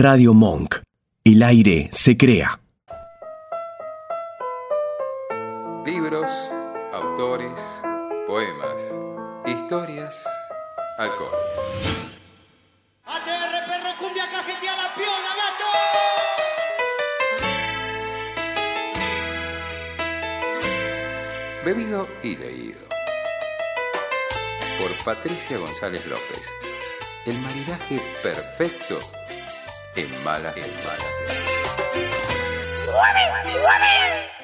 Radio Monk. El aire se crea. Libros, autores, poemas, historias, alcoholes. ATR perro cumbia la piola, gato. Bebido y leído. Por Patricia González López. El maridaje perfecto en malas en.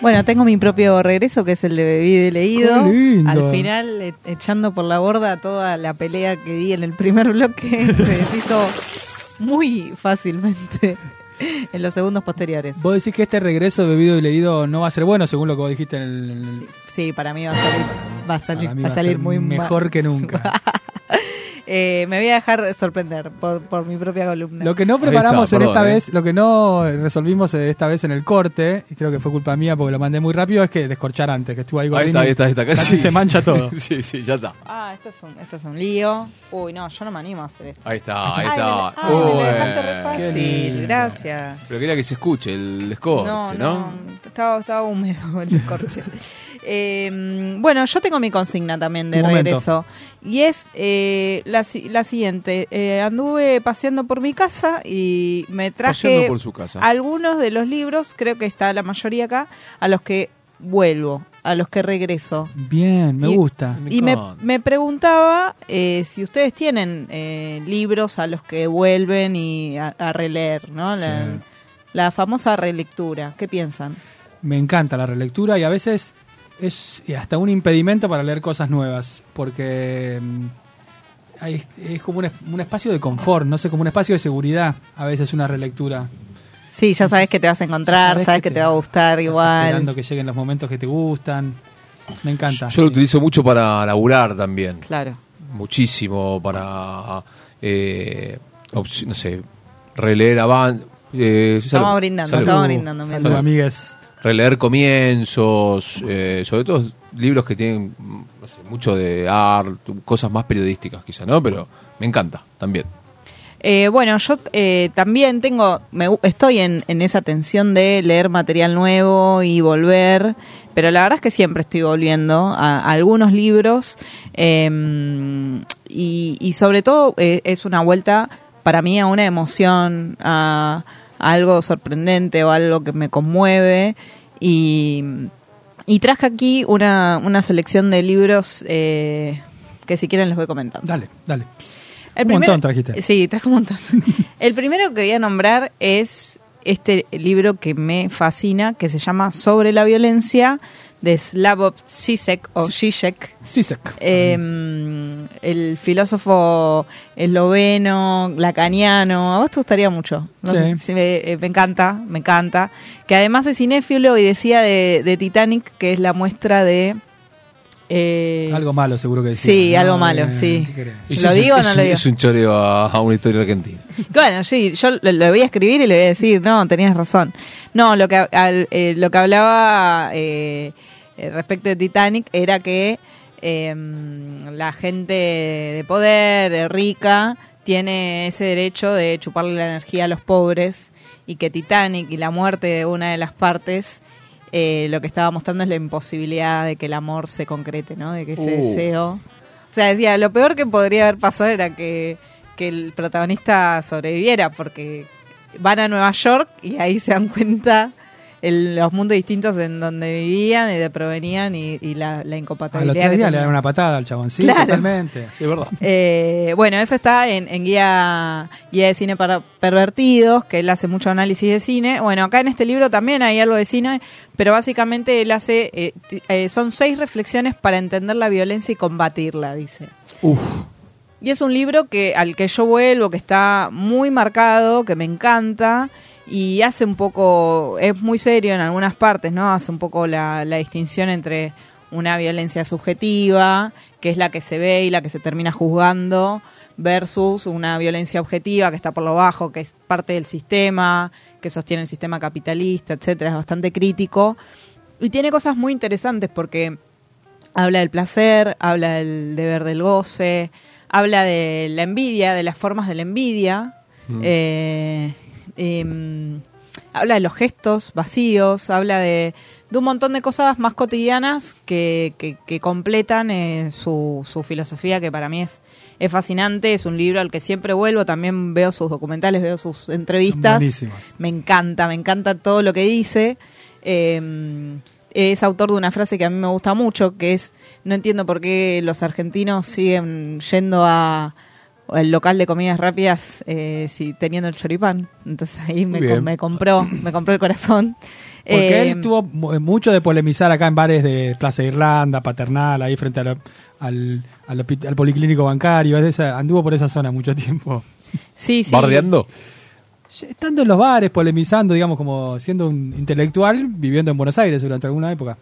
Bueno, tengo mi propio regreso, que es el de bebido y leído. Qué lindo. Al final, e- echando por la borda toda la pelea que di en el primer bloque, se deshizo muy fácilmente en los segundos posteriores. Vos decís que este regreso de bebido y leído no va a ser bueno, según lo que vos dijiste en el. Sí, para mí va a salir, va a salir, para mí va a va salir ser muy ma- mejor que nunca. Eh, me voy a dejar sorprender por, por mi propia columna. Lo que no preparamos está, en esta ¿eh? vez, lo que no resolvimos esta vez en el corte, y creo que fue culpa mía porque lo mandé muy rápido, es que descorchar antes, que estuvo ahí Ahí está, ahí está, ahí está. Casi se mancha todo. sí, sí, ya está. Ah, esto es, un, esto es un lío. Uy, no, yo no me animo a hacer esto. Ahí está, ahí Ay, me está. ay, me dejaste re Ué. fácil. Gracias. Pero quería que se escuche el escorche, No, ¿no? no, estaba, estaba húmedo el corche. Eh, bueno, yo tengo mi consigna también de momento. regreso. Y es eh, la, la siguiente. Eh, anduve paseando por mi casa y me traje Paseando por su casa. algunos de los libros, creo que está la mayoría acá, a los que vuelvo, a los que regreso. Bien, me Y- gusta. Y me, me preguntaba eh, si ustedes tienen eh, libros a los que vuelven y a, a releer, ¿no? La, Sí. la famosa relectura. ¿Qué piensan? Me encanta la relectura y a veces es hasta un impedimento para leer cosas nuevas, porque mm, hay- es como un, un espacio de confort, no sé, como un espacio de seguridad, a veces una relectura. Sí, ya sabes que te vas a encontrar, sabes, que, te, va a gustar estás igual. Esperando que lleguen los momentos que te gustan. Me encanta. Yo lo utilizo mucho para laburar también. Claro. Muchísimo para, eh, no sé, releer avan eh, Estamos brindando, estamos brindando. Salud, mientras. Releer comienzos, eh, sobre todo libros que tienen mucho de arte, cosas más periodísticas quizá, ¿no? Pero me encanta también. Eh, bueno, yo eh, también tengo, me estoy en, esa tensión de leer material nuevo y volver, pero la verdad es que siempre estoy volviendo a, algunos libros eh, y, sobre todo eh, es una vuelta para mí a una emoción, a, a algo sorprendente o algo que me conmueve y, y traje aquí una, una selección de libros eh, que si quieren les voy comentando. Dale, dale. El Un primero- montón trajiste. Sí, traje un montón. El primero que voy a nombrar es este libro que me fascina, que se llama Sobre la violencia, de Slavoj Zizek o Zizek. Sisek. Eh, el filósofo esloveno, lacaniano, a vos te gustaría mucho. No Sí. sé, sí, me, eh, me encanta, me encanta. Que además es cinéfilo y decía de, de Titanic que es la muestra de... eh, algo malo seguro que decía. sí, ¿no? algo malo, Eh, sí. ¿Lo es- digo o no lo digo? Es un choreo a, a una historia argentina. Bueno, sí, yo lo, lo voy a escribir y le voy a decir, no, tenías razón. No, lo que, al- eh, lo que hablaba eh, respecto de Titanic era que eh, la gente de poder, eh, rica, tiene ese derecho de chuparle la energía a los pobres y que Titanic y la muerte de una de las partes eh, lo que estaba mostrando es la imposibilidad de que el amor se concrete, ¿no? De que ese Uh. deseo... O sea, decía, lo peor que podría haber pasado era que, que el protagonista sobreviviera, porque van a Nueva York y ahí se dan cuenta el- los mundos distintos en donde vivían y de provenían y, y la, la A incompatibilidad. los tres días le dan una patada al chabón, sí, Claro. totalmente. Sí, verdad. Eh, bueno, eso está en, en guía, guía de cine para pervertidos, que él hace mucho análisis de cine. Bueno, acá en este libro también hay algo de cine, pero básicamente él hace, eh, eh, son seis reflexiones para entender la violencia y combatirla, dice. Uf, Y es un libro que al que yo vuelvo, que está muy marcado, que me encanta y hace un poco, es muy serio en algunas partes, ¿no? Hace un poco la, la distinción entre una violencia subjetiva, que es la que se ve y la que se termina juzgando, versus una violencia objetiva que está por lo bajo, que es parte del sistema, que sostiene el sistema capitalista, etcétera, es bastante crítico. Y tiene cosas muy interesantes porque habla del placer, habla del deber del goce, habla de la envidia, de las formas de la envidia, Mm. eh, eh, habla de los gestos vacíos, habla de, de un montón de cosas más cotidianas que, que, que completan eh, su, su filosofía, que para mí es, es fascinante. Es un libro al que siempre vuelvo. También veo sus documentales, veo sus entrevistas. Me encanta, me encanta todo lo que dice. Eh, es autor de una frase que a mí me gusta mucho, que es, no entiendo por qué los argentinos siguen yendo a al local de comidas rápidas eh, si teniendo el choripán. Entonces ahí me, com- me compró, me compró el corazón. Porque Eh, él tuvo mu- mucho de polemizar acá en bares de Plaza Irlanda, Paternal, ahí frente al, al, policlínico bancario. es de esa- anduvo por esa zona mucho tiempo. sí, sí. ¿Bardeando? Estando en los bares, polemizando, digamos, como siendo un intelectual, viviendo en Buenos Aires durante alguna época.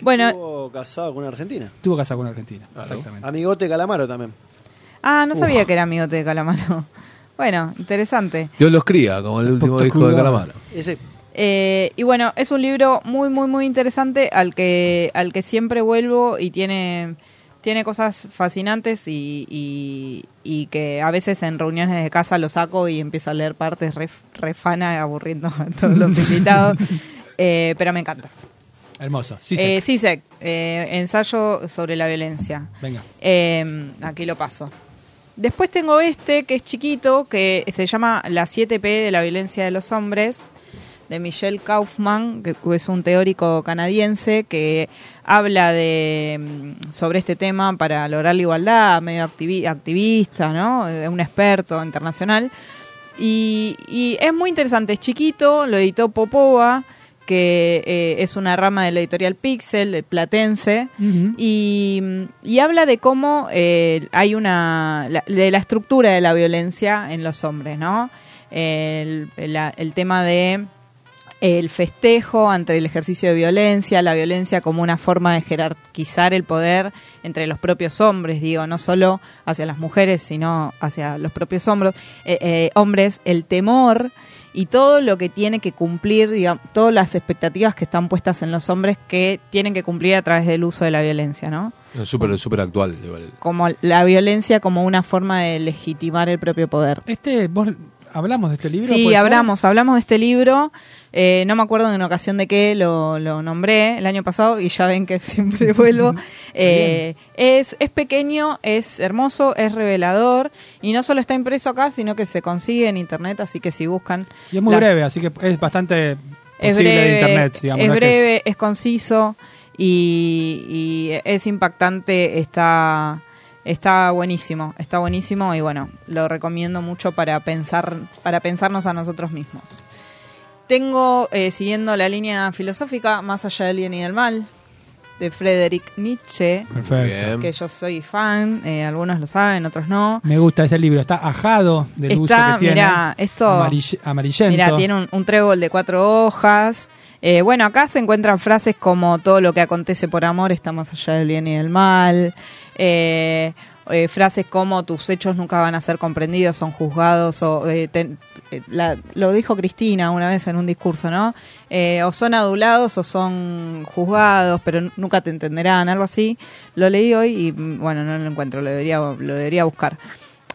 Bueno, Estuvo casado con una argentina. Tuvo casado con Argentina. Exactamente. Amigote Calamaro también. Ah, no sabía que era amigote de Calamaro. Bueno, interesante. Dios los cría, como el último disco de. Calamaro. Ese Eh, y bueno, es un libro muy, muy, muy interesante al que, al que siempre vuelvo y tiene, tiene cosas fascinantes y, y, y que a veces en reuniones de casa lo saco y empiezo a leer partes re, re fana, aburriendo a todos los invitados. Eh, pero me encanta. Hermoso. Sí, Eh. Sisek, eh, ensayo sobre la violencia. Venga. Eh, aquí lo paso. Después tengo este que es chiquito, que se llama La 7P de la violencia de los hombres, de Michel Kaufman, que es un teórico canadiense que habla de mm, sobre este tema para lograr la igualdad, medio activi- activista, ¿no? Eh, Un experto internacional. Y, y es muy interesante, es chiquito, lo editó Popova, que eh, es una rama de la editorial Pixel, de Platense, y, y habla de cómo eh, hay una. la- de la estructura de la violencia en los hombres, ¿no? El, la- el tema de el festejo ante el ejercicio de violencia, la violencia como una forma de jerarquizar el poder entre los propios hombres, digo, no solo hacia las mujeres, sino hacia los propios hombres, eh, eh, hombres, el temor y todo lo que tiene que cumplir, digamos, todas las expectativas que están puestas en los hombres que tienen que cumplir a través del uso de la violencia, ¿no? Es súper súper actual. igual. Como la violencia como una forma de legitimar el propio poder. Este, vos hablamos de este libro. Sí, hablamos, hablamos de este libro. Eh, no me acuerdo en ocasión de qué lo, lo nombré el año pasado y ya ven que siempre vuelvo. Eh, es, es pequeño, es hermoso, es revelador y no solo está impreso acá, sino que se consigue en internet, así que si buscan... Y es muy las- breve, así que es bastante es breve, de internet, digamos. es breve, es conciso y, y es impactante, está está buenísimo, está buenísimo y bueno, lo recomiendo mucho para pensar para pensarnos a nosotros mismos. Tengo eh, siguiendo la línea filosófica más allá del bien y del mal de Friedrich Nietzsche, Perfecto. Que yo soy fan, eh, algunos lo saben, otros no. Me gusta ese libro, está ajado del uso Está, que tiene. mirá, esto Amarille- amarillento. Mira, tiene un, un trébol de cuatro hojas. Eh, bueno, acá se encuentran frases como todo lo que acontece por amor está más allá del bien y del mal. Eh, eh, frases como tus hechos nunca van a ser comprendidos, son juzgados. O, eh, ten- eh, la- lo dijo Cristina una vez en un discurso, ¿no? O son adulados o son juzgados, pero nunca te entenderán, algo así. Lo leí hoy y mm, bueno, no lo encuentro, lo debería, lo debería buscar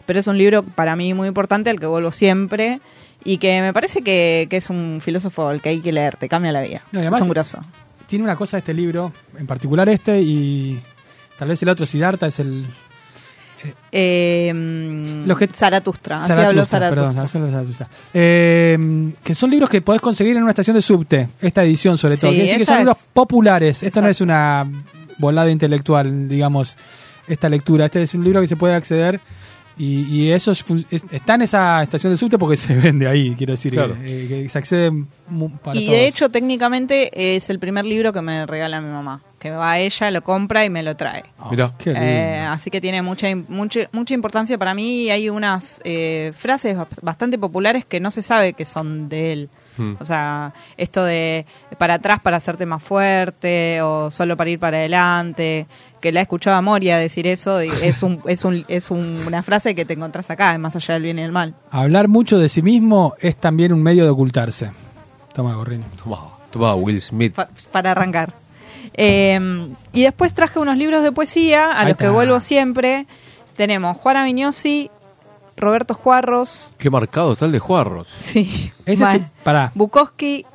pero es un libro para mí muy importante al que vuelvo siempre y que me parece que, que es un filósofo al que hay que leer, te cambia la vida. No, además- es un grosso. Tiene una cosa este libro, en particular este, y tal vez el otro, Siddhartha, es el... Eh, mm, Los que- Zaratustra, así habló Zaratustra, perdón, Zaratustra. Eh, que son libros que podés conseguir en una estación de subte, esta edición sobre todo. Sí, Quiere decir que son libros es- populares. Esto no Exacto. es una volada intelectual, digamos, esta lectura. Este es un libro que se puede acceder y, y eso es fun- es- está en esa estación de subte porque se vende ahí, quiero decir, Claro. eh, que se accede para Y todos. de hecho, técnicamente es el primer libro que me regala mi mamá. Que va a ella, lo compra y me lo trae. Mirá. Qué lindo. Eh, así que tiene mucha, mucha, mucha importancia para mí y hay unas eh, frases bas- bastante populares que no se sabe que son de él. Hmm. O sea, esto de para atrás para hacerte más fuerte o solo para ir para adelante, que la he escuchado a Moria decir eso y es un, es un, es un- una frase que te encontrás acá, más allá del bien y del mal. Hablar mucho de sí mismo es también un medio de ocultarse. Toma, Gorrini. Toma, toma Will Smith. Pa- para arrancar. Eh, y después traje unos libros de poesía a Ahí los que vuelvo siempre. Tenemos Juana Viñosi, Roberto Juarros, Qué marcado está el de Juarros. sí. Ese Bueno, es tu- pará. Bukowski,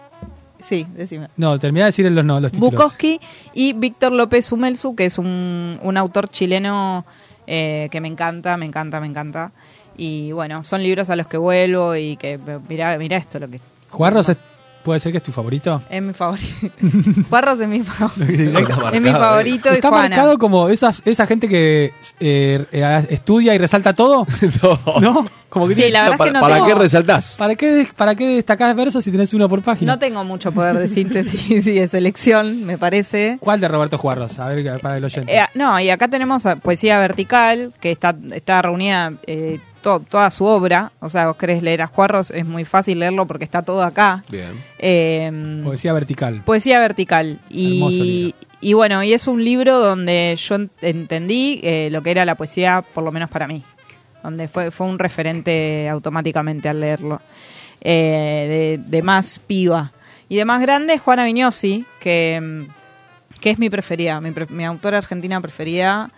sí, decime. No, terminá de decir los, no, los títulos. Bukowski y Víctor López Humelsu, que es un, un autor chileno eh, que me encanta, me encanta, me encanta. Y bueno, son libros a los que vuelvo y que, mira, mira esto lo que... ¿Juarros es- puede ser que es tu favorito? Es mi favorito. Juarros es mi, fa- Está es mi marcado, favorito y Está Juana. marcado como esa, esa gente que eh, eh, estudia y resalta todo, No. ¿no? Como que Sí, tiene- la verdad es ¿Para, que no para tengo- qué resaltás? ¿Para qué, ¿Para qué destacás versos si tenés uno por página? No tengo mucho poder de síntesis y de selección, me parece. ¿Cuál de Roberto Juarros? A ver, para el oyente. Eh, no, y acá tenemos a Poesía Vertical, que está, está reunida eh, to- toda su obra. O sea, vos querés leer a Juarros, es muy fácil leerlo porque está todo acá. Bien. Eh, Poesía vertical. Poesía Vertical. Y, y bueno, y es un libro donde yo ent- entendí eh, lo que era la poesía, por lo menos para mí. Donde fue, fue un referente automáticamente al leerlo. Eh, de, de más piba. Y de más grande, Juana Vignosi, que, que es mi preferida, mi, pre- mi autora argentina preferida.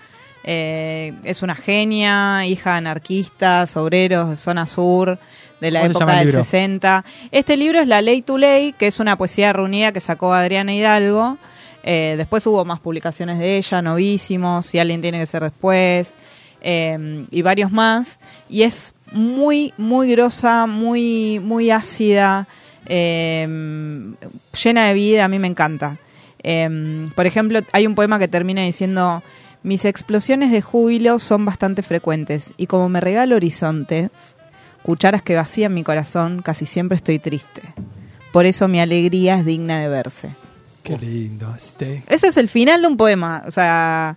Eh, es una genia, hija de anarquistas, obreros de zona sur, de la ¿Cómo se época del libro? 60. Este libro es La Ley to Ley, que es una poesía reunida que sacó Adriana Hidalgo. Eh, después hubo más publicaciones de ella, Novísimos, Si alguien tiene que ser después, eh, y varios más. Y es muy, muy grosa, muy, muy ácida, eh, llena de vida, a mí me encanta. Por ejemplo, hay un poema que termina diciendo, mis explosiones de júbilo son bastante frecuentes y como me regalo horizontes, cucharas que vacían mi corazón, casi siempre estoy triste. Por eso mi alegría es digna de verse. Qué lindo. Este. Ese es el final de un poema, o sea,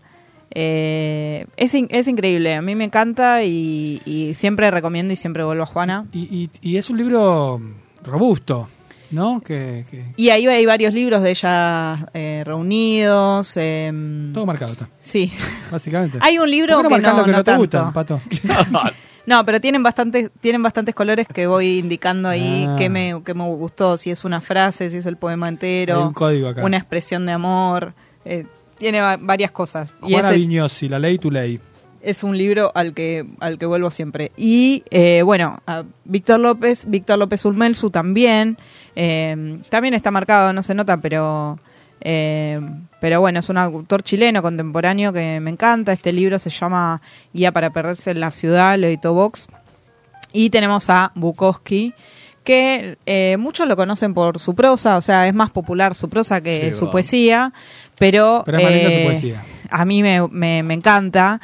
eh, es, in- es increíble, a mí me encanta y, y siempre recomiendo y siempre vuelvo a Juana. Y, y- y es un libro robusto, ¿no? Que, que- Y ahí hay varios libros de ella eh, reunidos. em, todo marcado está, sí. básicamente. Hay un libro ¿Por qué que no, lo que no, no te gusta, Pato? No, pero tienen bastantes, tienen bastantes colores que voy indicando ahí Ah. qué me, qué me gustó, si es una frase, si es el poema entero, Hay un código acá. una expresión de amor, eh, tiene va- varias cosas. Y Juana ese Vignosi, La Ley tu Ley. Es un libro al que, al que vuelvo siempre. Y eh, bueno, a Víctor López, Víctor López Ulmelsu también, eh, también está marcado, no se nota, pero... eh, pero bueno, es un autor chileno contemporáneo que me encanta. Este libro se llama Guía para perderse en la ciudad, lo editó Vox. Y tenemos a Bukowski, que eh, muchos lo conocen por su prosa, o sea, es más popular su prosa que Sí, su poesía, pero, Pero es más linda su poesía. a mí me, me, me encanta.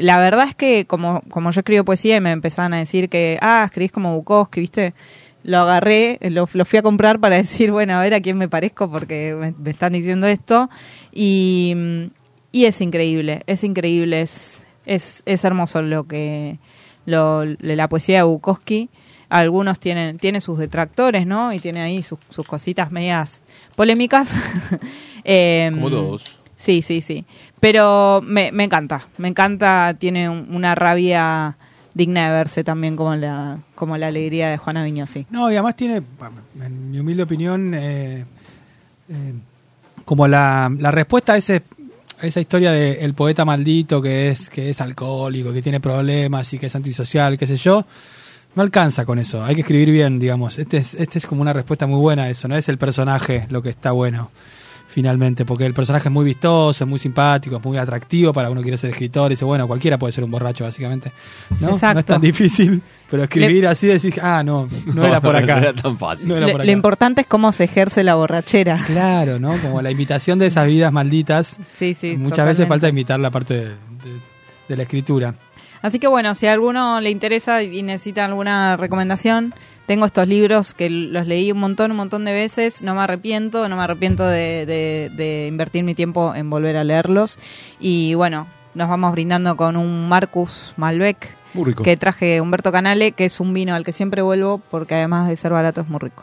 La verdad es que como, como yo escribo poesía y me empezaban a decir que, ah, escribís como Bukowski, ¿viste? Lo agarré, lo, lo fui a comprar para decir, bueno, a ver a quién me parezco porque me, me están diciendo esto. Y, y es increíble, es increíble, es, es, es hermoso lo que lo, la poesía de Bukowski. Algunos tienen, tiene sus detractores, ¿no? Y tiene ahí sus, sus cositas medias polémicas. Em, Como todos. Sí, sí, sí. Pero me, me encanta, me encanta, tiene un- una rabia digna de verse también como la, como la alegría de Juana Viñosi. No, y además tiene, en mi humilde opinión, eh, eh, como la, la respuesta a, ese, a esa historia del poeta maldito que es, que es alcohólico, que tiene problemas y que es antisocial, qué sé yo, no alcanza con eso. Hay que escribir bien, digamos. Este es, este es como una respuesta muy buena a eso, no es el personaje lo que está bueno. Finalmente, porque el personaje es muy vistoso, es muy simpático, es muy atractivo para uno que quiere ser escritor. Y dice, bueno, cualquiera puede ser un borracho, básicamente. ¿no? No es tan difícil, pero escribir así decís, ah, no, no, era por acá. No era tan fácil. No era Lo, por lo acá. importante es cómo se ejerce la borrachera. Claro, ¿no? Como la imitación de esas vidas malditas. Sí, sí. Muchas veces falta imitar la parte de, de- de la escritura. Así que bueno, si a alguno le interesa y necesita alguna recomendación, tengo estos libros que los leí un montón, un montón de veces, no me arrepiento, no me arrepiento de, de- de invertir mi tiempo en volver a leerlos. Y bueno, nos vamos brindando con un Marcus Malbec que traje Humberto Canale, que es un vino al que siempre vuelvo porque además de ser barato es muy rico.